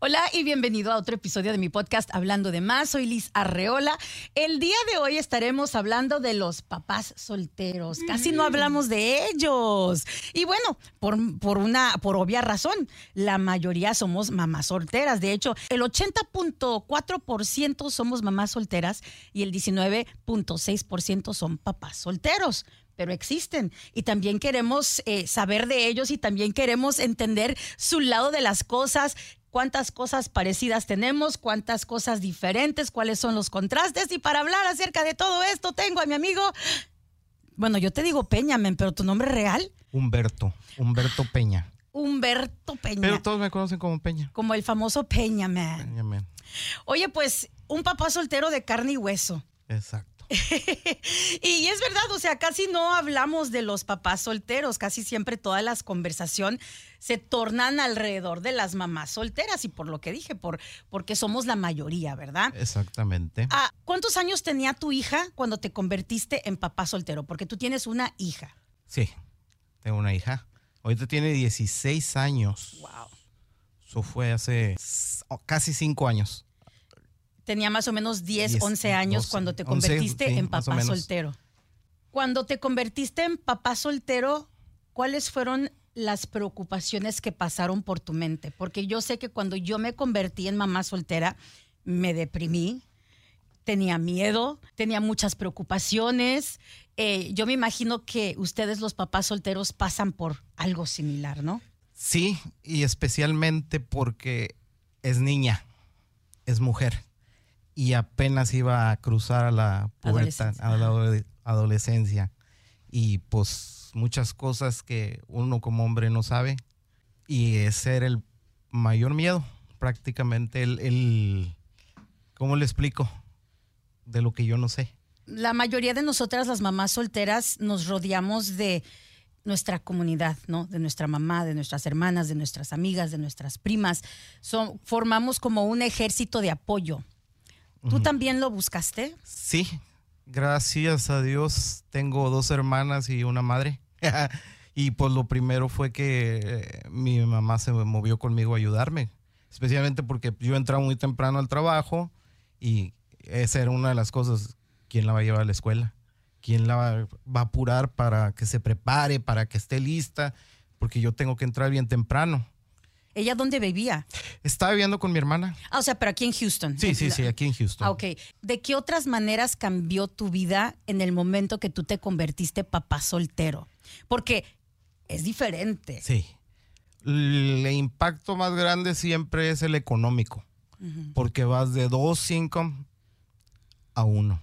Hola y bienvenido a otro episodio de mi podcast Hablando de más. Soy Liz Arreola. El día de hoy estaremos hablando de los papás solteros. Casi no hablamos de ellos. Y bueno, por, por una por obvia razón, la mayoría somos mamás solteras. De hecho, el 80.4% somos mamás solteras y el 19.6% son papás solteros pero existen y también queremos eh, saber de ellos y también queremos entender su lado de las cosas, cuántas cosas parecidas tenemos, cuántas cosas diferentes, cuáles son los contrastes. Y para hablar acerca de todo esto, tengo a mi amigo, bueno, yo te digo Peñamen, pero tu nombre real. Humberto, Humberto Peña. Humberto Peña. Pero todos me conocen como Peña. Como el famoso Peñaman. Peñamen. Oye, pues un papá soltero de carne y hueso. Exacto. y es verdad, o sea, casi no hablamos de los papás solteros, casi siempre todas las conversaciones se tornan alrededor de las mamás solteras y por lo que dije, por, porque somos la mayoría, ¿verdad? Exactamente. Ah, ¿Cuántos años tenía tu hija cuando te convertiste en papá soltero? Porque tú tienes una hija. Sí, tengo una hija. Ahorita tiene 16 años. Wow. Eso fue hace oh, casi 5 años. Tenía más o menos 10, Diez, 11 años 12, cuando te 11, convertiste sí, en papá soltero. Cuando te convertiste en papá soltero, ¿cuáles fueron las preocupaciones que pasaron por tu mente? Porque yo sé que cuando yo me convertí en mamá soltera, me deprimí, tenía miedo, tenía muchas preocupaciones. Eh, yo me imagino que ustedes los papás solteros pasan por algo similar, ¿no? Sí, y especialmente porque es niña, es mujer. Y apenas iba a cruzar a la Adolescencia. a la adole- adolescencia. Y pues muchas cosas que uno como hombre no sabe. Y ese era el mayor miedo, prácticamente el, el ¿cómo le explico? De lo que yo no sé. la mayoría de nosotras, las mamás solteras, nos rodeamos de nuestra comunidad, ¿no? De nuestra mamá, de nuestras hermanas, de nuestras amigas, de nuestras primas. Son, formamos como un ejército de apoyo. ¿Tú también lo buscaste? Sí, gracias a Dios tengo dos hermanas y una madre. y pues lo primero fue que eh, mi mamá se movió conmigo a ayudarme, especialmente porque yo entraba muy temprano al trabajo y esa era una de las cosas, ¿quién la va a llevar a la escuela? ¿Quién la va, va a apurar para que se prepare, para que esté lista? Porque yo tengo que entrar bien temprano. ¿Ella dónde vivía? Estaba viviendo con mi hermana. Ah, o sea, pero aquí en Houston. Sí, sí, sí, aquí en Houston. Ah, ok. ¿De qué otras maneras cambió tu vida en el momento que tú te convertiste papá soltero? Porque es diferente. Sí. El impacto más grande siempre es el económico, porque vas de dos income a uno.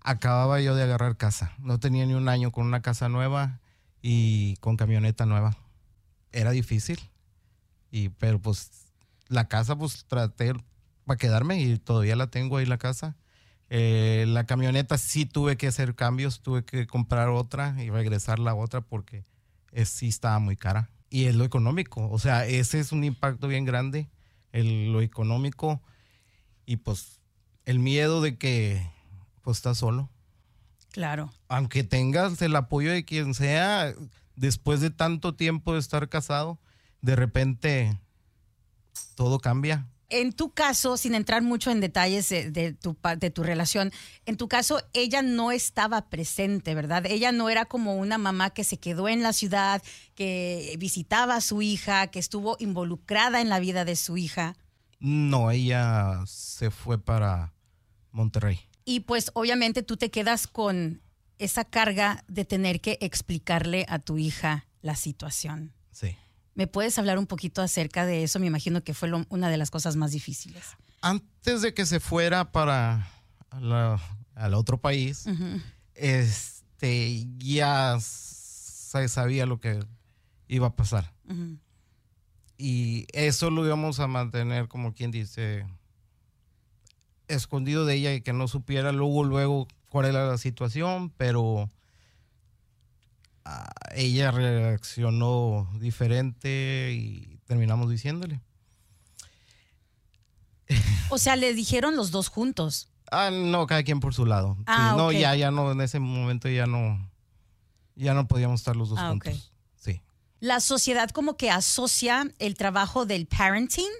Acababa yo de agarrar casa, no tenía ni un año con una casa nueva y con camioneta nueva. Era difícil, y, pero pues la casa pues traté para quedarme y todavía la tengo ahí la casa. Eh, la camioneta sí tuve que hacer cambios, tuve que comprar otra y regresar la otra porque es, sí estaba muy cara. Y es lo económico, o sea, ese es un impacto bien grande, el, lo económico y pues el miedo de que pues estás solo. Claro. Aunque tengas el apoyo de quien sea, después de tanto tiempo de estar casado, de repente todo cambia. En tu caso, sin entrar mucho en detalles de, de tu, de tu relación, en tu caso ella no estaba presente, ¿verdad? Ella no era como una mamá que se quedó en la ciudad, que visitaba a su hija, que estuvo involucrada en la vida de su hija. No, ella se fue para Monterrey. Y pues obviamente tú te quedas con esa carga de tener que explicarle a tu hija la situación. Sí. ¿Me puedes hablar un poquito acerca de eso? Me imagino que fue lo- una de las cosas más difíciles. Antes de que se fuera para la- al otro país, este, ya se sabía lo que iba a pasar. Y eso lo íbamos a mantener, como quien dice, escondido de ella y que no supiera luego, luego cuál era la situación, pero ella reaccionó diferente y terminamos diciéndole. O sea, le dijeron los dos juntos. Ah, no, cada quien por su lado. Sí, Ah, no, ya, ya no, en ese momento ya no, ya no podíamos estar los dos Ah, juntos. Sí. La sociedad como que asocia el trabajo del parenting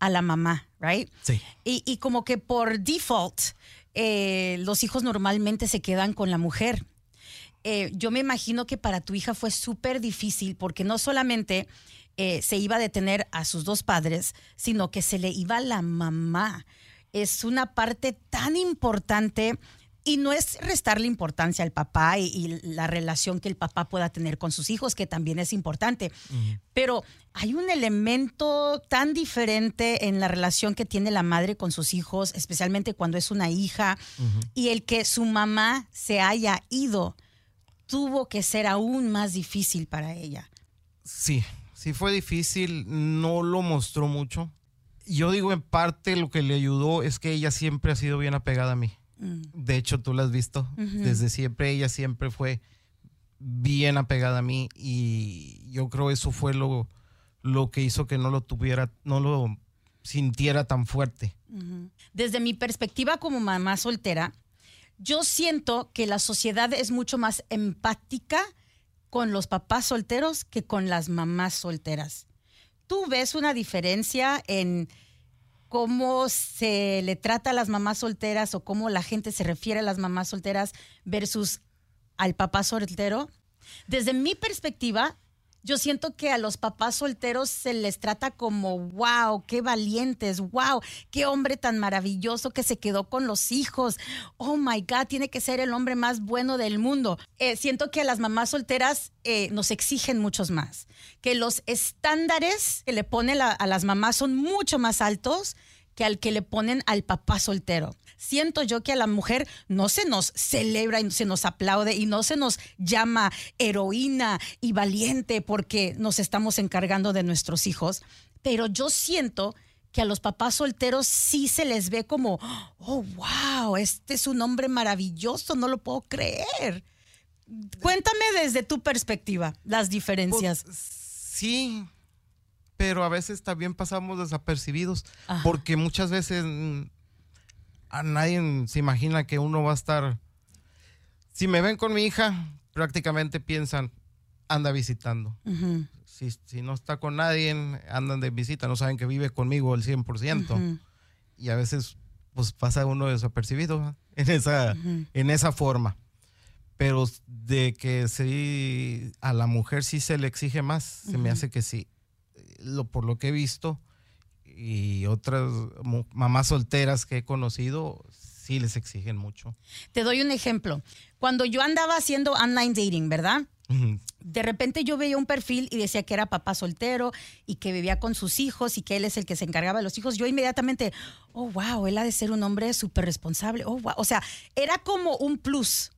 a la mamá, right? Sí. Y, y como que por default, eh, los hijos normalmente se quedan con la mujer. Eh, yo me imagino que para tu hija fue súper difícil porque no solamente eh, se iba a detener a sus dos padres, sino que se le iba la mamá. Es una parte tan importante y no es restarle importancia al papá y, y la relación que el papá pueda tener con sus hijos, que también es importante. Pero hay un elemento tan diferente en la relación que tiene la madre con sus hijos, especialmente cuando es una hija, y el que su mamá se haya ido tuvo que ser aún más difícil para ella. Sí, sí fue difícil, no lo mostró mucho. Yo digo en parte lo que le ayudó es que ella siempre ha sido bien apegada a mí. Mm. De hecho, tú la has visto. Desde siempre ella siempre fue bien apegada a mí y yo creo eso fue lo, lo que hizo que no lo tuviera, no lo sintiera tan fuerte. Desde mi perspectiva como mamá soltera, yo siento que la sociedad es mucho más empática con los papás solteros que con las mamás solteras. ¿Tú ves una diferencia en cómo se le trata a las mamás solteras o cómo la gente se refiere a las mamás solteras versus al papá soltero? Desde mi perspectiva, yo siento que a los papás solteros se les trata como, wow, qué valientes, wow, qué hombre tan maravilloso que se quedó con los hijos. Oh my God, tiene que ser el hombre más bueno del mundo. Eh, siento que a las mamás solteras eh, nos exigen muchos más, que los estándares que le ponen a las mamás son mucho más altos que al que le ponen al papá soltero. Siento yo que a la mujer no se nos celebra y se nos aplaude y no se nos llama heroína y valiente porque nos estamos encargando de nuestros hijos, pero yo siento que a los papás solteros sí se les ve como, oh, wow, este es un hombre maravilloso, no lo puedo creer. Cuéntame desde tu perspectiva las diferencias. Pues, sí, pero a veces también pasamos desapercibidos Ajá. porque muchas veces mm, a nadie se imagina que uno va a estar... Si me ven con mi hija, prácticamente piensan, anda visitando. Ujú, Si, si no está con nadie, andan de visita, no saben que vive conmigo el 100%. ujú, Y a veces pues pasa uno desapercibido en esa, ujú. en esa forma. Pero de que sí, a la mujer sí se le exige más, se me hace que sí. Lo, por lo que he visto y otras mamás solteras que he conocido, sí les exigen mucho. Te doy un ejemplo. Cuando yo andaba haciendo online dating, ¿verdad? De repente yo veía un perfil y decía que era papá soltero y que vivía con sus hijos y que él es el que se encargaba de los hijos. Yo inmediatamente, oh, wow, él ha de ser un hombre súper responsable. Oh, wow. O sea, era como un plus.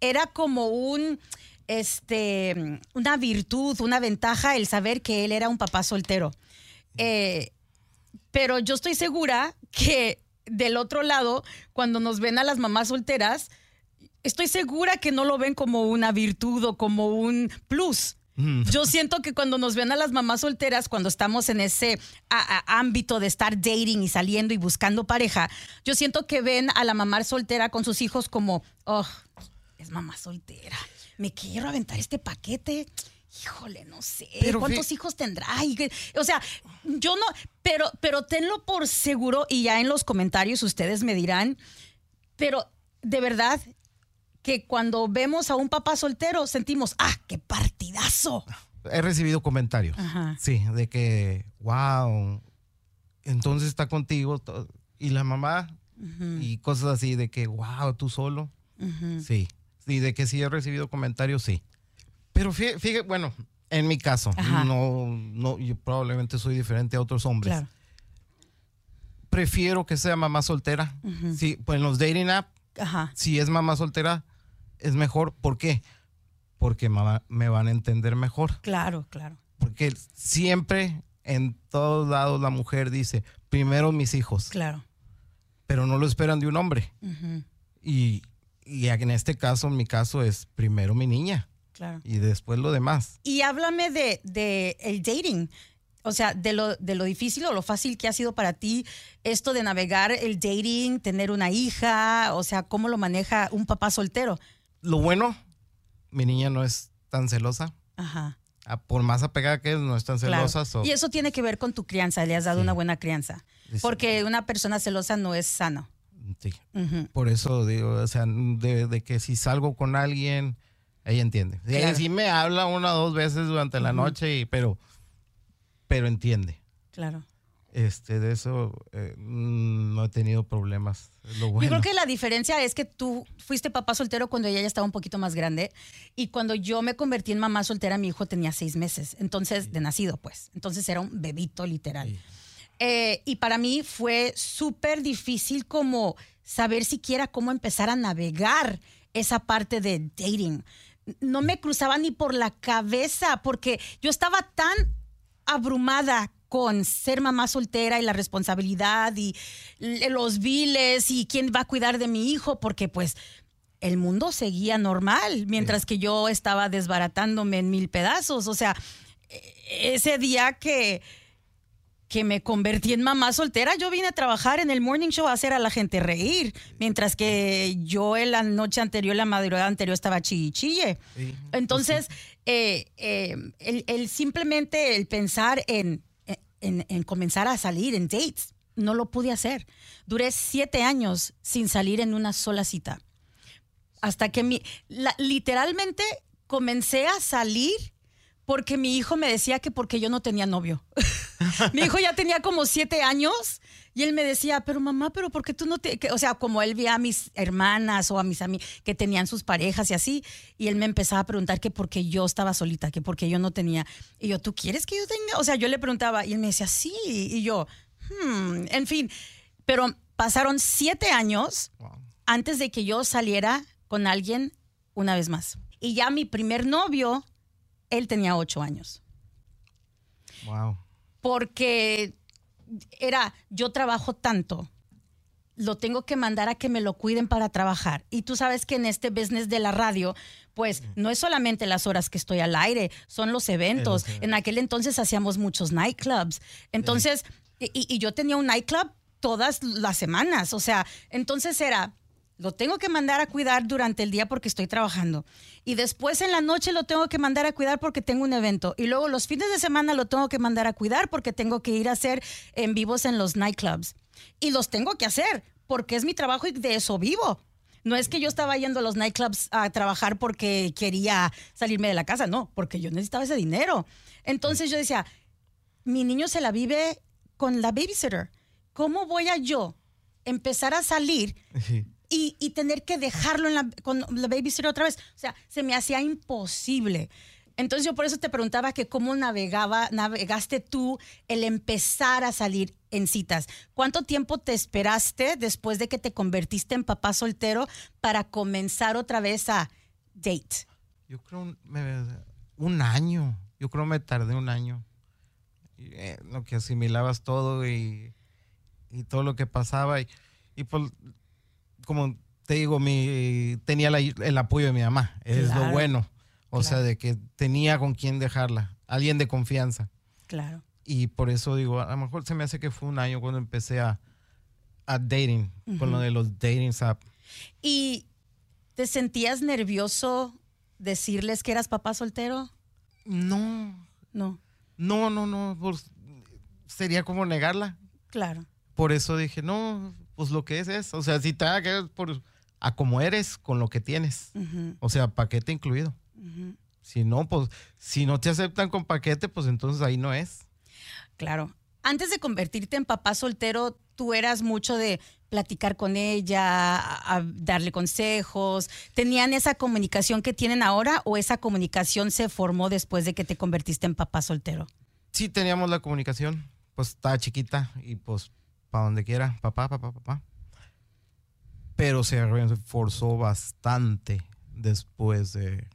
Era como un, este, una virtud, una ventaja el saber que él era un papá soltero. Eh, pero yo estoy segura que del otro lado, cuando nos ven a las mamás solteras, estoy segura que no lo ven como una virtud o como un plus. Yo siento que cuando nos ven a las mamás solteras, cuando estamos en ese a- a- ámbito de estar dating y saliendo y buscando pareja, yo siento que ven a la mamá soltera con sus hijos como, oh, es mamá soltera, me quiero aventar este paquete. Híjole, no sé. Pero ¿Cuántos hijos tendrá? O sea, yo no, pero, pero tenlo por seguro y ya en los comentarios ustedes me dirán, pero de verdad que cuando vemos a un papá soltero sentimos, ah, qué partidazo. He recibido comentarios. Ajá. Sí, de que, wow, entonces está contigo. Y la mamá, y cosas así, de que, wow, tú solo. Sí, sí, de que sí he recibido comentarios, sí. Pero fíjate, bueno, en mi caso, Ajá. no, no, yo probablemente soy diferente a otros hombres. Claro. Prefiero que sea mamá soltera. Sí, pues en los dating app, Ajá. si es mamá soltera, es mejor. ¿Por qué? Porque mamá- me van a entender mejor. Claro, claro. Porque siempre, en todos lados, la mujer dice, primero mis hijos, Claro. pero no lo esperan de un hombre. Ujú, Y, y en este caso, en mi caso, es primero mi niña Claro. y después lo demás. Y háblame de, de el dating. O sea, de lo, de lo difícil o lo fácil que ha sido para ti esto de navegar el dating, tener una hija, o sea, cómo lo maneja un papá soltero. Lo bueno, mi niña no es tan celosa. Ajá. a- por más apegada que es, no están Claro. celosas. o- Y eso tiene que ver con tu crianza, le has dado Sí. una buena crianza. Sí. Porque una persona celosa no es sano. Sí. Por eso digo, o sea, de, de que si salgo con alguien, ella entiende. Sí, Claro. sí me habla una o dos veces durante la noche, y, pero, pero entiende. Claro. Este, de eso eh, mm, no he tenido problemas. Es lo bueno. Yo creo que la diferencia es que tú fuiste papá soltero cuando ella ya estaba un poquito más grande y cuando yo me convertí en mamá soltera mi hijo tenía seis meses, entonces de nacido pues, entonces era un bebito literal. Sí. Eh, y para mí fue súper difícil como saber siquiera cómo empezar a navegar esa parte de dating. No me cruzaba ni por la cabeza porque yo estaba tan abrumada con ser mamá soltera y la responsabilidad y los biles y quién va a cuidar de mi hijo porque pues el mundo seguía normal mientras que yo estaba desbaratándome en mil pedazos. O sea, e- ese día que que me convertí en mamá soltera, yo vine a trabajar en el morning show a hacer a la gente reír, mientras que yo en la noche anterior, la madrugada anterior estaba chille. Sí, Entonces, eh, eh, el, el simplemente el pensar en, en- en comenzar a salir en dates, no lo pude hacer. Duré siete años sin salir en una sola cita. Hasta que mi, la- literalmente comencé a salir porque mi hijo me decía que porque yo no tenía novio. mi hijo ya tenía como siete años y él me decía, pero mamá, pero ¿por qué tú no te...? o sea, como él veía a mis hermanas o a mis amigas que tenían sus parejas y así, y él me empezaba a preguntar que por qué yo estaba solita, que porque yo no tenía. Y yo, ¿tú quieres que yo tenga? O sea, yo le preguntaba y él me decía, sí. Y yo, hmm, en fin. Pero pasaron siete años Wow. antes de que yo saliera con alguien una vez más. Y ya mi primer novio, él tenía ocho años. Wow. Porque era, yo trabajo tanto, lo tengo que mandar a que me lo cuiden para trabajar. Y tú sabes que en este business de la radio, pues no es solamente las horas que estoy al aire, son los eventos. En aquel entonces hacíamos muchos nightclubs. Entonces, y, y yo tenía un nightclub todas las semanas. O sea, entonces era, lo tengo que mandar a cuidar durante el día porque estoy trabajando. Y después en la noche lo tengo que mandar a cuidar porque tengo un evento. Y luego los fines de semana lo tengo que mandar a cuidar porque tengo que ir a hacer en vivos en los nightclubs. Y los tengo que hacer porque es mi trabajo y de eso vivo. No es que yo estaba yendo a los nightclubs a trabajar porque quería salirme de la casa, no, porque yo necesitaba ese dinero. Entonces yo decía, mi niño se la vive con la babysitter. ¿Cómo voy a yo empezar a salir y, tener que dejarlo en la, con la babysitter otra vez? O sea, se me hacía imposible. Entonces yo por eso te preguntaba que cómo navegaba, navegaste tú el empezar a salir en citas. ¿Cuánto tiempo te esperaste después de que te convertiste en papá soltero para comenzar otra vez a date? Yo creo un, me- año. Yo creo me tardé un año. Eh, lo que asimilabas todo y, y todo lo que pasaba. Y, y pues, como te digo, mi, tenía la- el apoyo de mi mamá. Es Claro. lo bueno. O sea, de que tenía con quién dejarla. Alguien de confianza. Claro. Y por eso digo, a lo mejor se me hace que fue un año cuando empecé a, a dating. Con lo de los dating apps. ¿Y te sentías nervioso decirles que eras papá soltero? No, No, no, no, no. pues, sería como negarla. claro. Por eso dije, no, pues lo que es es. O sea, si te haga que por a como eres con lo que tienes. O sea, paquete incluido. Si no, pues, si no te aceptan con paquete, pues entonces ahí no es. Claro. Antes de convertirte en papá soltero, tú eras mucho de platicar con ella, a, a darle consejos. ¿Tenían esa comunicación que tienen ahora o esa comunicación se formó después de que te convertiste en papá soltero? Sí teníamos la comunicación, pues estaba chiquita y pues para donde quiera, papá, papá, papá. Pero se reforzó bastante después de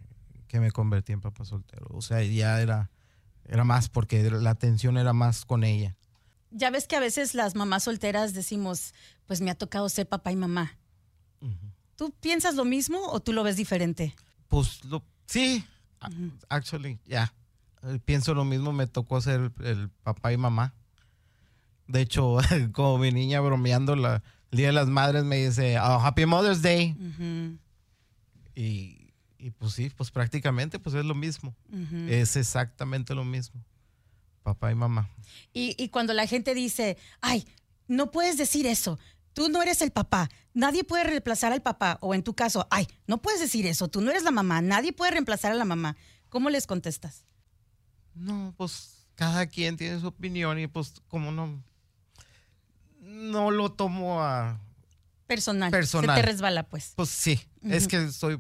que me convertí en papá soltero. O sea, ya era, era más porque la atención era más con ella. Ya ves que a veces las mamás solteras decimos, pues me ha tocado ser papá y mamá. ¿Tú piensas lo mismo o tú lo ves diferente? Pues lo, sí, actually, ya. Eh, Pienso lo mismo, me tocó ser el papá y mamá. De hecho, como mi niña bromeando la, el Día de las Madres me dice, "Oh, Happy Mother's Day. Y, y pues sí, pues prácticamente pues es lo mismo. Es exactamente lo mismo. Papá y mamá. Y, y cuando la gente dice, ay, no puedes decir eso, tú no eres el papá, nadie puede reemplazar al papá, o en tu caso, ay, no puedes decir eso, tú no eres la mamá, nadie puede reemplazar a la mamá, ¿cómo les contestas? No, pues cada quien tiene su opinión y pues como no, no lo tomo a... Personal. Personal. Se te resbala, pues. Pues sí, es que soy,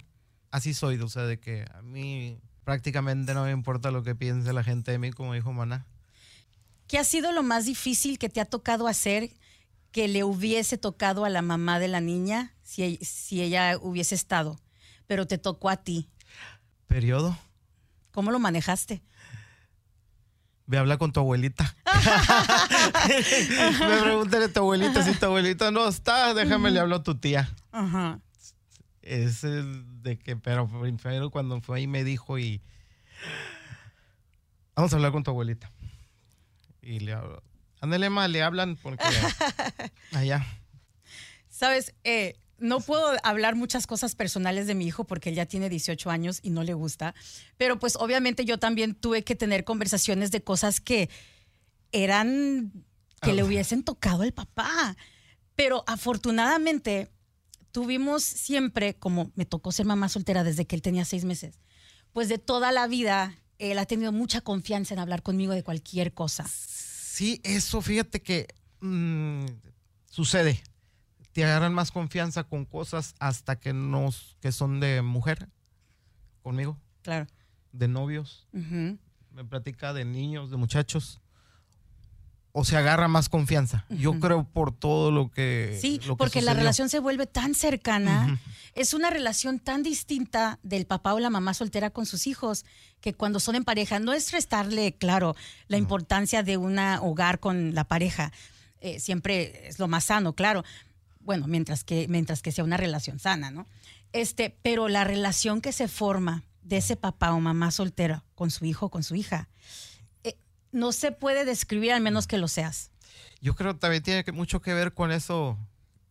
así soy, o sea, de que a mí prácticamente no me importa lo que piense la gente de mí, como dijo Maná. ¿Qué ha sido lo más difícil que te ha tocado hacer que le hubiese tocado a la mamá de la niña si, si ella hubiese estado, pero te tocó a ti? Periodo. ¿Cómo lo manejaste? Ve, habla con tu abuelita. me pregúntale a tu abuelita si tu abuelita no está, déjame le hablo a tu tía. Ajá. Es de que, pero primero cuando fue ahí me dijo y vamos a hablar con tu abuelita. Y le hablo. Ándale más, le hablan porque allá. Sabes, eh, no puedo hablar muchas cosas personales de mi hijo porque él ya tiene 18 años y no le gusta, pero pues obviamente yo también tuve que tener conversaciones de cosas que eran, que le Ah. hubiesen tocado al papá. Pero afortunadamente tuvimos siempre, como me tocó ser mamá soltera desde que él tenía seis meses, pues de toda la vida él ha tenido mucha confianza en hablar conmigo de cualquier cosa. Sí, eso, fíjate que mm, sucede. Te agarran más confianza con cosas hasta que no, que son de mujer conmigo, Claro. de novios. Me platica de niños, de muchachos, o se agarra más confianza. Yo creo por todo lo que. Sí, lo que porque la relación se vuelve tan cercana, es una relación tan distinta del papá o la mamá soltera con sus hijos, que cuando son en pareja, no es restarle, claro, la importancia de un hogar con la pareja, eh, siempre es lo más sano, claro, bueno, mientras que, mientras que sea una relación sana, ¿no? Este, pero la relación que se forma de ese papá o mamá soltera con su hijo o con su hija, eh, no se puede describir al menos que lo seas. Yo creo que también tiene mucho que ver con eso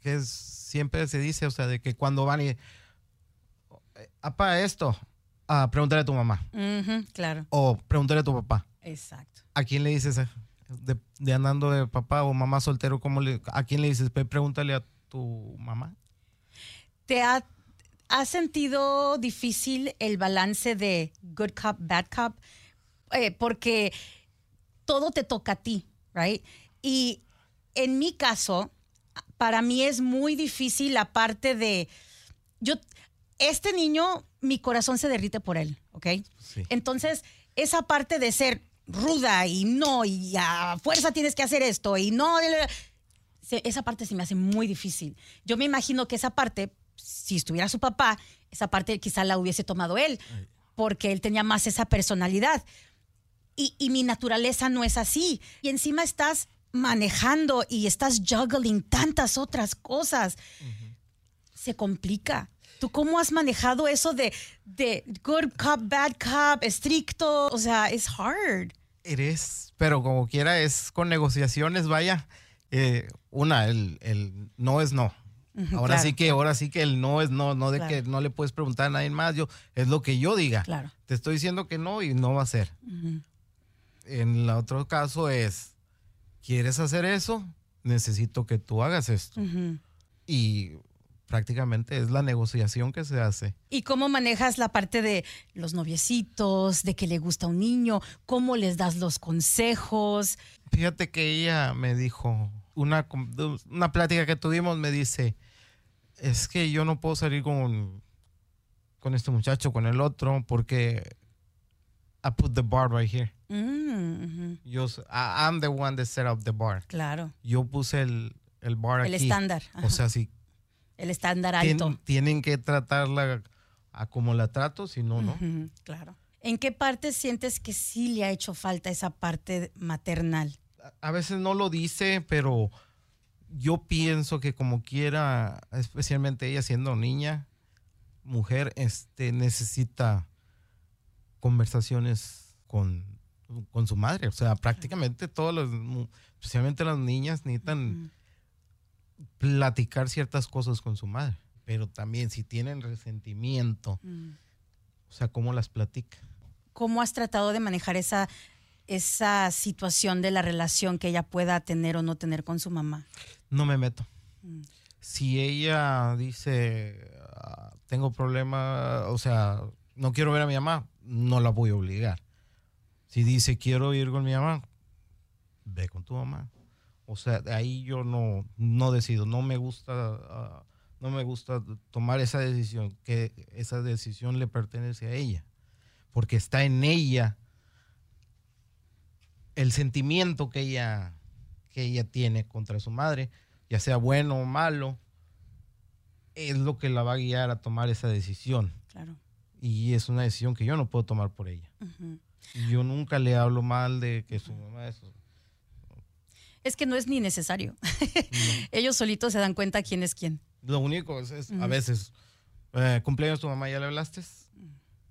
que es- siempre se dice, o sea, de que cuando van y. Apa, esto. Ah, pregúntale a tu mamá. Claro, O pregúntale a tu papá. exacto. ¿A quién le dices? eh? De, de andando de papá o mamá soltero, ¿cómo le, ¿a quién le dices? Pregúntale a tu mamá. ¿Te ha, has sentido difícil el balance de good cop, bad cop? Eh, porque todo te toca a ti, right? Y en mi caso, para mí es muy difícil la parte de, yo, este niño, mi corazón se derrite por él, ¿ok? Sí. Entonces, esa parte de ser ruda y no, y a fuerza tienes que hacer esto, y no, se- esa parte se me hace muy difícil. Yo me imagino que esa parte, si estuviera su papá, esa parte quizá la hubiese tomado él, porque él tenía más esa personalidad. Y, y mi naturaleza no es así. Y encima estás manejando y estás juggling tantas otras cosas. Se complica. ¿Tú cómo has manejado eso de, de good cop, bad cop, estricto? O sea, es hard. Eres, pero como quiera, es con negociaciones, vaya. Eh, una, el, el no es no. Ahora claro, sí que, ahora sí que el no es no, no de Claro. que no le puedes preguntar a nadie más, yo, es lo que yo diga. Claro. Te estoy diciendo que no y no va a ser. En el otro caso es, ¿quieres hacer eso? Necesito que tú hagas esto. Y prácticamente es la negociación que se hace. ¿Y cómo manejas la parte de los noviecitos, de que le gusta un niño? ¿Cómo les das los consejos? Fíjate que ella me dijo, una, una plática que tuvimos, me dice, es que yo no puedo salir con, con este muchacho, con el otro, porque I put the bar right here. Mm. Yo, I- I'm the one that set up the bar. Claro. Yo puse el, el bar El aquí. estándar. ajá. O sea, si el estándar tien- alto. tienen que tratarla a como la trato, si no, no. Claro. ¿En qué parte sientes que sí le ha hecho falta esa parte maternal? a veces no lo dice, pero yo pienso que como quiera, especialmente ella siendo niña, mujer, este necesita conversaciones con, con su madre. O sea, prácticamente todas las, especialmente las niñas, necesitan platicar ciertas cosas con su madre. Pero también si tienen resentimiento Mm. O sea, cómo las platica. ¿Cómo has tratado de manejar esa, esa situación de la relación que ella pueda tener o no tener con su mamá? No me meto. Mm. Si ella dice, ah, tengo problema, o sea, no quiero ver a mi mamá, no la voy a obligar. Si dice, quiero ir con mi mamá, ve con tu mamá. O sea, de ahí yo no, no decido, no me gusta, ah, no me gusta tomar esa decisión, que esa decisión le pertenece a ella, porque está en ella el sentimiento que ella, que ella tiene contra su madre, ya sea bueno o malo, es lo que la va a guiar a tomar esa decisión. Claro. Y es una decisión que yo no puedo tomar por ella. Yo nunca le hablo mal de que su mamá es es que no es ni necesario. Ellos solitos se dan cuenta quién es quién. Lo único es, a veces, eh, cumpleaños tu mamá, ¿ya le hablaste?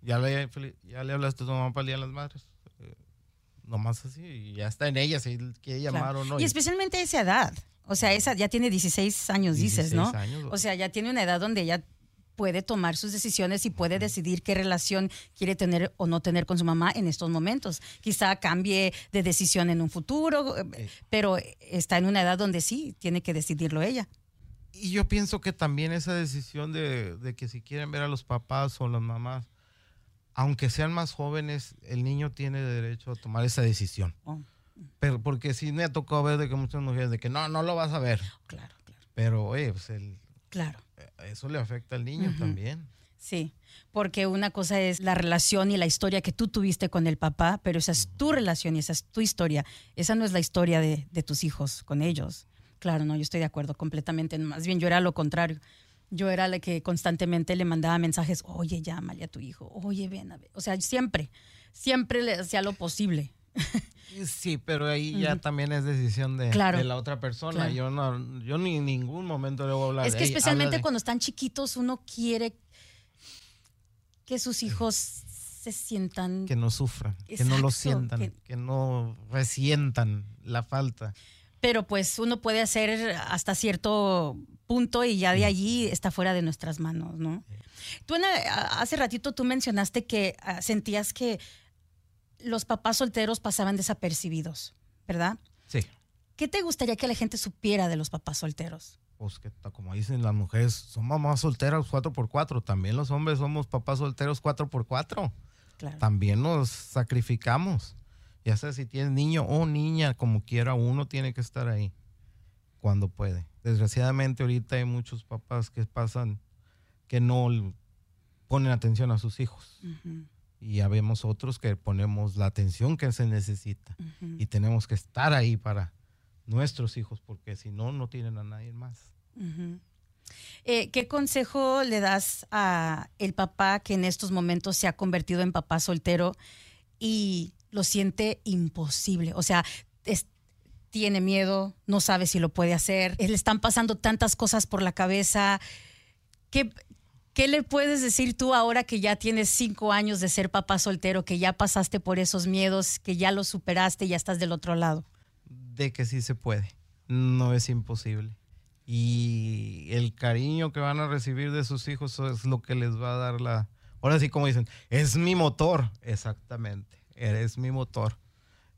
¿Ya le, ya le hablaste a tu mamá para el Día de las Madres? Eh, nomás así, y ya está en ella si quiere llamar o no. Y, especialmente a esa edad. O sea, esa ya tiene 16 años, dices, ¿no? Años, o sea, ya tiene una edad donde ella puede tomar sus decisiones y puede decidir qué relación quiere tener o no tener con su mamá en estos momentos. Quizá cambie de decisión en un futuro, eh, pero está en una edad donde sí, tiene que decidirlo ella. Y yo pienso que también esa decisión de, que si quieren ver a los papás o las mamás, aunque sean más jóvenes, el niño tiene derecho a tomar esa decisión. Oh. Pero porque sí me ha tocado ver de que muchas mujeres de que no, no lo vas a ver. Claro, claro. Pero, oye, pues el, Claro. Eso le afecta al niño también. Sí, porque una cosa es la relación y la historia que tú tuviste con el papá, pero esa es tu relación y esa es tu historia. Esa no es la historia de, tus hijos con ellos. Claro, no, yo estoy de acuerdo completamente. Más bien yo era lo contrario. Yo era la que constantemente le mandaba mensajes, oye, llámale a tu hijo, oye, ven a ver. O sea, siempre, siempre le hacía lo posible. Sí, pero ahí ya también es decisión de, la otra persona. Yo no, yo ni en ningún momento le voy a hablar. Es que especialmente cuando están chiquitos uno quiere que sus hijos se sientan que no sufran, que no lo sientan, que... no resientan la falta. Pero pues uno puede hacer hasta cierto punto y ya de allí está fuera de nuestras manos, ¿no? Tú hace ratito tú mencionaste que ah, sentías que los papás solteros pasaban desapercibidos, ¿verdad? Sí. ¿Qué te gustaría que la gente supiera de los papás solteros? Pues que como dicen las mujeres, son mamás solteras 4x4, también los hombres somos papás solteros 4x4. Claro. También nos sacrificamos. Ya sea si tienes niño o niña, como quiera, uno tiene que estar ahí cuando puede. Desgraciadamente ahorita hay muchos papás que pasan que no ponen atención a sus hijos y ya vemos otros que ponemos la atención que se necesita y tenemos que estar ahí para nuestros hijos porque si no, no tienen a nadie más. Eh, ¿Qué consejo le das a el papá que en estos momentos se ha convertido en papá soltero y lo siente imposible? O sea, tiene miedo, no sabe si lo puede hacer, le están pasando tantas cosas por la cabeza. ¿Qué, ¿Qué le puedes decir tú ahora que ya tienes cinco años de ser papá soltero, que ya pasaste por esos miedos, que ya los superaste y ya estás del otro lado? De que sí se puede, no es imposible. Y el cariño que van a recibir de sus hijos es lo que les va a dar la... Ahora sí, como dicen, es mi motor, exactamente, eres mi motor.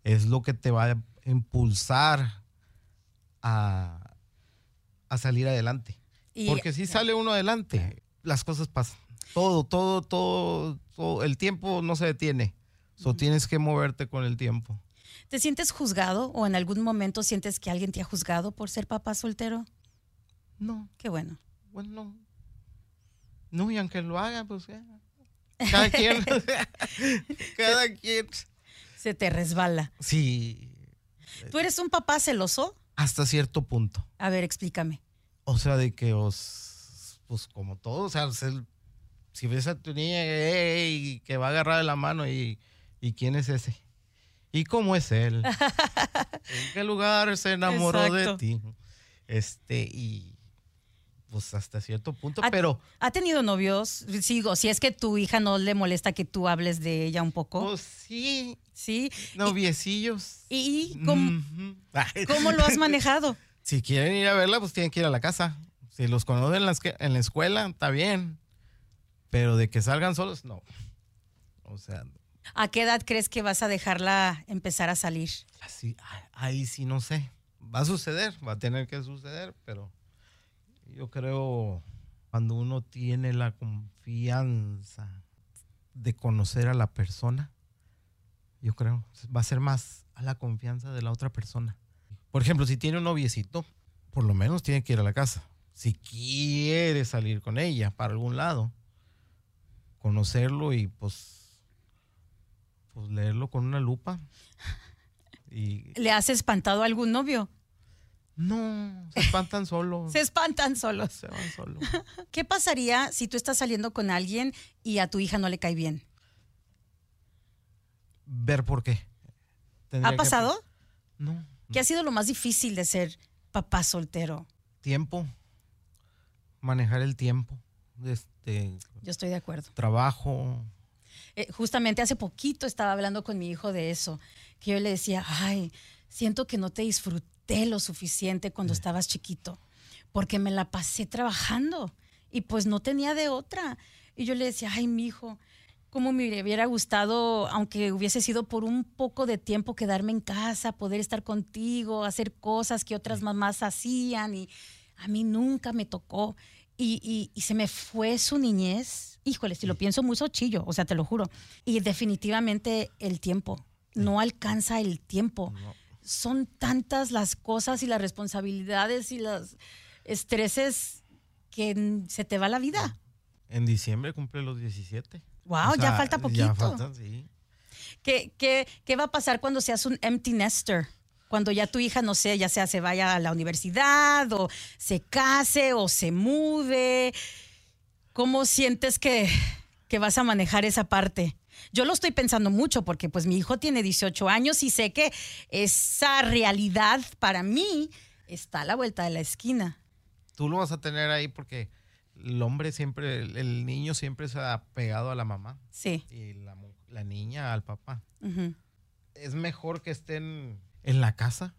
Es lo que te va a impulsar a, salir adelante. Porque si sale uno adelante, las cosas pasan. Todo, todo, todo, todo, el tiempo no se detiene. So, tienes que moverte con el tiempo. ¿Te sientes juzgado o en algún momento sientes que alguien te ha juzgado por ser papá soltero? No. Qué bueno. Bueno, no. No, y aunque lo haga, pues cada quien, cada quien. Se te resbala. Sí. ¿Tú eres un papá celoso? Hasta cierto punto. A ver, explícame. O sea, de que os pues como todo, o sea, si ves a tu niña que va a agarrar de la mano y, quién es ese y cómo es él, en qué lugar se enamoró de ti, este y pues hasta cierto punto, pero ha tenido novios, sigo, si es que tu hija no le molesta que tú hables de ella un poco. Pues sí, sí, noviecillos. ¿Y, cómo, cómo lo has manejado? Si quieren ir a verla, pues tienen que ir a la casa. Si los conocen en la, escuela, está bien. Pero de que salgan solos, no. O sea, ¿A qué edad crees que vas a dejarla empezar a salir? así, ahí sí no sé. Va a suceder, va a tener que suceder, pero yo creo cuando uno tiene la confianza de conocer a la persona, yo creo, va a ser más a la confianza de la otra persona. Por ejemplo, si tiene un noviecito, por lo menos tiene que ir a la casa. Si quiere salir con ella para algún lado, conocerlo y pues, pues leerlo con una lupa. Y ¿Le has espantado a algún novio? no, se espantan solos. Se espantan solos. Se van solos. ¿Qué pasaría si tú estás saliendo con alguien y a tu hija no le cae bien? Ver por qué. Tendría ¿Ha que- pasado? No. ¿Qué ha sido lo más difícil de ser papá soltero? Tiempo. Manejar el tiempo. Este, Yo estoy de acuerdo. trabajo. Eh, justamente hace poquito estaba hablando con mi hijo de eso, que yo le decía, ay, siento que no te disfruté lo suficiente cuando estabas chiquito, porque me la pasé trabajando y pues no tenía de otra. Y yo le decía, ay, mi hijo, cómo me hubiera gustado, aunque hubiese sido por un poco de tiempo, quedarme en casa, poder estar contigo, hacer cosas que otras mamás hacían y a mí nunca me tocó. Y, y- y se me fue su niñez. Híjole, si lo pienso muy sochillo, o sea, te lo juro. Y definitivamente el tiempo. No alcanza el tiempo. No. Son tantas las cosas y las responsabilidades y los estreses que se te va la vida. En diciembre cumple los 17. Wow, O ya falta poquito. Ya falta, sí. ¿Qué, qué, qué va a pasar cuando seas un empty nester? Cuando ya tu hija, no sé, ya sea se vaya a la universidad o se case o se mude. ¿Cómo sientes que, que vas a manejar esa parte? Yo lo estoy pensando mucho porque pues mi hijo tiene 18 años y sé que esa realidad para mí está a la vuelta de la esquina. Tú lo vas a tener ahí porque el hombre siempre, el, niño siempre se ha pegado a la mamá Sí. y la, niña al papá. Es mejor que estén en la casa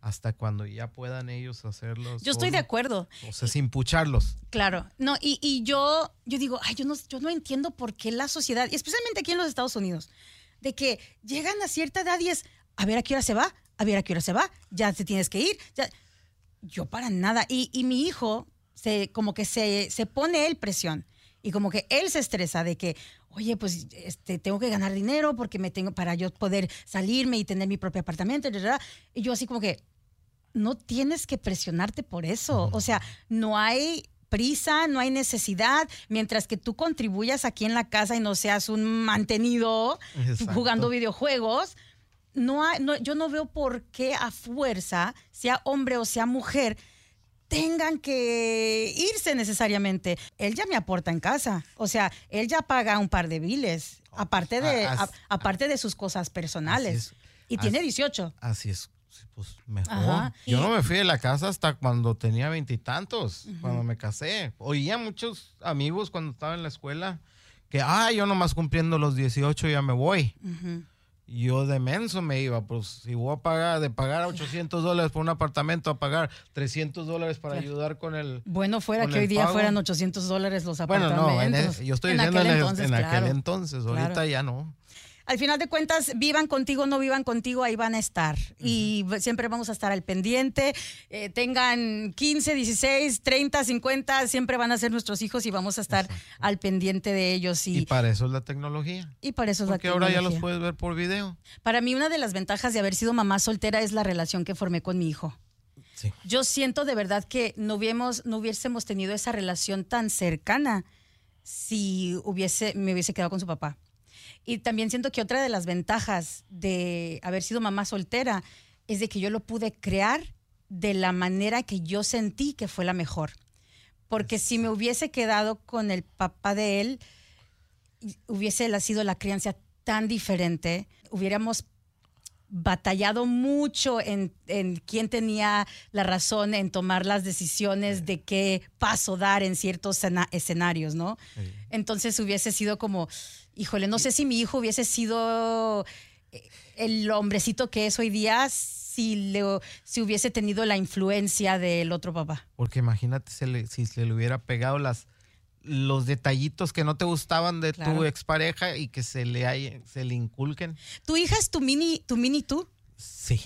hasta cuando ya puedan ellos hacerlos. Yo estoy de acuerdo. O sea, sin pucharlos. Claro, no, y, y yo, yo digo, ay, yo no, yo no entiendo por qué la sociedad, y especialmente aquí en los Estados Unidos, de que llegan a cierta edad y es, a ver a qué hora se va, a ver a qué hora se va, ya te tienes que ir. ya". Yo para nada. Y, y mi hijo, se, como que se, se pone él presión. Y como que él se estresa de que, oye, pues este, tengo que ganar dinero porque me tengo para yo poder salirme y tener mi propio apartamento. Y, y yo así como que, no tienes que presionarte por eso. O sea, no hay prisa, no hay necesidad, mientras que tú contribuyas aquí en la casa y no seas un mantenido Exacto. jugando videojuegos. No, hay- no- yo no veo por qué a fuerza, sea hombre o sea mujer, tengan que irse necesariamente. Él ya me aporta en casa. O sea, él ya paga un par de biles, aparte de, Ah, a- as- aparte de sus cosas personales. Y tiene Así- 18. Así es, pues mejor. Ajá, Yo no me fui de la casa hasta cuando tenía veintitantos, cuando me casé. Oía muchos amigos cuando estaba en la escuela que, ah, yo nomás cumpliendo los 18 ya me voy. Yo de menso me iba, pues si voy a pagar, de pagar 800 dólares por un apartamento a pagar 300 dólares para Claro. ayudar con el... Bueno, fuera que hoy día pago. fueran 800 dólares los Bueno, apartamentos. no, en es- yo estoy En diciendo aquel en, entonces, en aquel claro. entonces, ahorita Claro. ya no. Al final de cuentas, vivan contigo, no vivan contigo, ahí van a estar. Y siempre vamos a estar al pendiente. Eh, tengan 15, 16, 30, 50, siempre van a ser nuestros hijos y vamos a estar al pendiente de ellos. Y, Y, para eso es la tecnología. y para eso es la Porque ahora ya los tecnología. puedes ver por video. Para mí, una de las ventajas de haber sido mamá soltera es la relación que formé con mi hijo. Sí. Yo siento de verdad que no, hubiéramos, no hubiésemos tenido esa relación tan cercana si hubiese, me hubiese quedado con su papá. Y también siento que otra de las ventajas de haber sido mamá soltera es de que yo lo pude crear de la manera que yo sentí que fue la mejor. Porque si me hubiese quedado con el papá de él, hubiese sido la crianza tan diferente, hubiéramos batallado mucho en, en quién tenía la razón en tomar las decisiones de qué paso dar en ciertos escena- escenarios, ¿no? Sí. Entonces hubiese sido como, híjole, no sé si mi hijo hubiese sido eh, el hombrecito que es hoy día si, le, si hubiese tenido la influencia del otro papá. Porque imagínate le- si se le hubiera pegado las, los detallitos que no te gustaban de tu Claro. expareja y que se le, hay- se le inculquen. ¿Tu hija es tu mini, tu mini tú? Sí.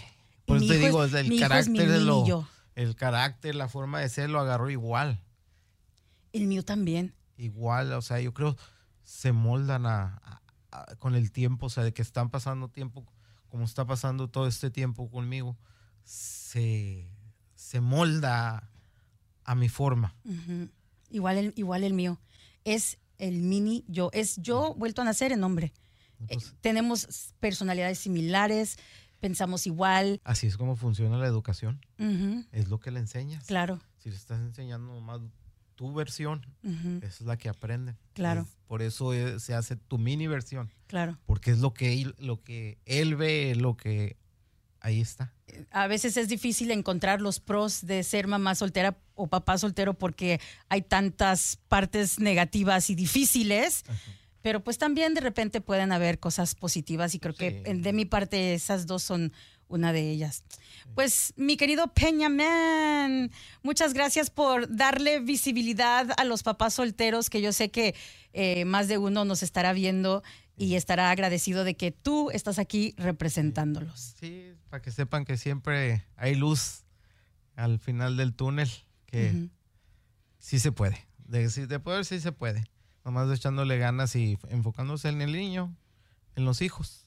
Por eso te digo, es- el carácter de lo, yo. el carácter, la forma de ser lo agarró igual. El mío también. Igual, o sea, yo creo se moldan a, a- a- con el tiempo, o sea, de que están pasando tiempo, como está pasando todo este tiempo conmigo, se, se molda a mi forma. Ujú. Igual el, igual el mío. Es el mini yo. Es yo vuelto a nacer en hombre. Eh, Pues, tenemos personalidades similares, pensamos igual. así es como funciona la educación, es lo que le enseñas. Claro. Si le estás enseñando más tu versión, esa es la que aprenden. Claro. Es- por eso se hace tu mini versión, Claro. porque es lo que él, lo que él ve, lo que ahí está. A veces es difícil encontrar los pros de ser mamá soltera o papá soltero porque hay tantas partes negativas y difíciles. Pero pues también de repente pueden haber cosas positivas y creo que Sí. de mi parte esas dos son una de ellas. Pues mi querido Peña Man, muchas gracias por darle visibilidad a los papás solteros que yo sé que eh, más de uno nos estará viendo y estará agradecido de que tú estás aquí representándolos. Sí, para que sepan que siempre hay luz al final del túnel, que sí se puede. De, si poder, sí se puede. Nomás echándole ganas y enfocándose en el niño, en los hijos.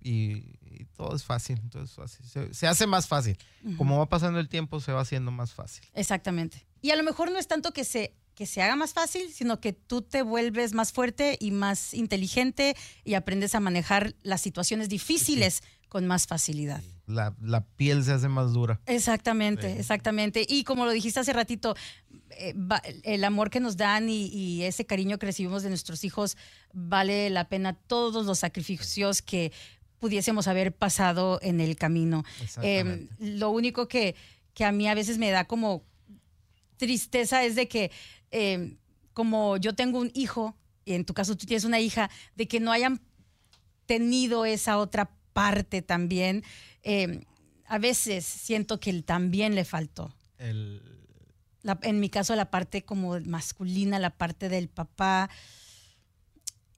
Y, y todo es fácil, todo es fácil. Se, se hace más fácil. Como va pasando el tiempo, se va haciendo más fácil. Exactamente. Y a lo mejor no es tanto que se, que se haga más fácil, sino que tú te vuelves más fuerte y más inteligente y aprendes a manejar las situaciones difíciles con más facilidad. La, la piel se hace más dura. Exactamente, Sí. exactamente. Y como lo dijiste hace ratito, eh, va- el amor que nos dan y, y ese cariño que recibimos de nuestros hijos vale la pena todos los sacrificios que pudiésemos haber pasado en el camino. Eh, Exactamente. lo único que, que a mí a veces me da como tristeza es de que eh, como yo tengo un hijo, y en tu caso tú tienes una hija, de que no hayan tenido esa otra parte también. Eh, a veces siento que también le faltó. El- La- en mi caso, la parte como masculina, la parte del papá.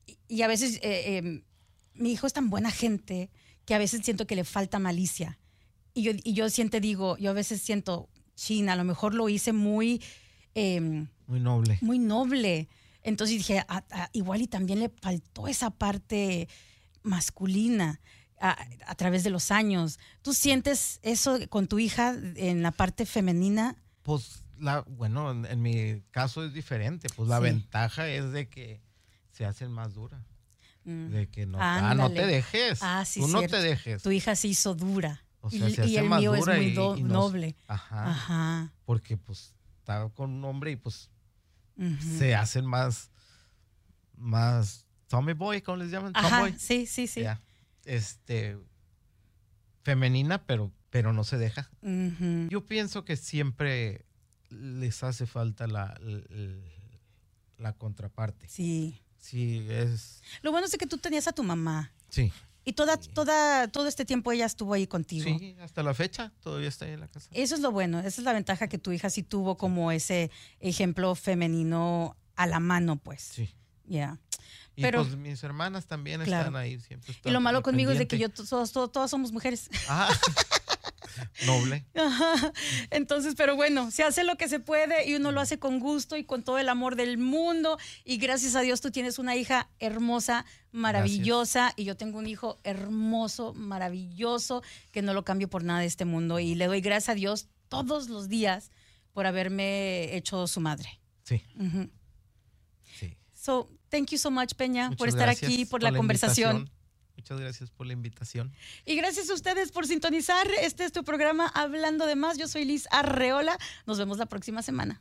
Y, y a veces eh, eh, mi hijo es tan buena gente que a veces siento que le falta malicia. Y yo, y yo siempre digo, yo a veces siento, China, a lo mejor lo hice muy, eh, muy noble. muy noble. Entonces dije, "Ah, ah, igual y también le faltó esa parte masculina a, a través de los años. ¿Tú sientes eso con tu hija en la parte femenina? Pues, la, bueno, en, en mi caso es diferente. Pues la Sí. ventaja es de que se hacen más duras. Mm. De que no, ah, no te dejes. Ah, sí, Tú no cierto. te dejes. Tu hija se hizo dura. O Y- el más mío es muy y- do- y nos- noble. Ajá. Ajá. Porque pues con un hombre y pues se hacen más, más Tommy Boy, ¿cómo les llaman? Ajá, Tomboy. sí, sí, sí. Este, femenina, pero, pero no se deja. Yo pienso que siempre les hace falta la, la, la contraparte. Sí. Sí, es, Lo bueno es que tú tenías a tu mamá. sí. Y toda, toda, todo este tiempo ella estuvo ahí contigo. Sí, hasta la fecha todavía está ahí en la casa. Eso es lo bueno, esa es la ventaja que tu hija sí tuvo como ese ejemplo femenino a la mano, pues. Sí. Ya. Y Pero- pues mis hermanas también Claro. están ahí. Siempre Y lo malo al conmigo es de que yo todos, todos, todas somos mujeres. Ah, noble. Ajá. Entonces, pero bueno, se hace lo que se puede y uno lo hace con gusto y con todo el amor del mundo. Y gracias a Dios tú tienes una hija hermosa, maravillosa. Y yo tengo un hijo hermoso, maravilloso, que no lo cambio por nada de este mundo. Y le doy gracias a Dios todos los días por haberme hecho su madre. Sí, sí. So, thank you so much, Peña, por estar aquí, por, la, conversación. invitación. Muchas gracias por la invitación. Y gracias a ustedes por sintonizar. Este es tu programa Hablando de Más. Yo soy Liz Arreola. Nos vemos la próxima semana.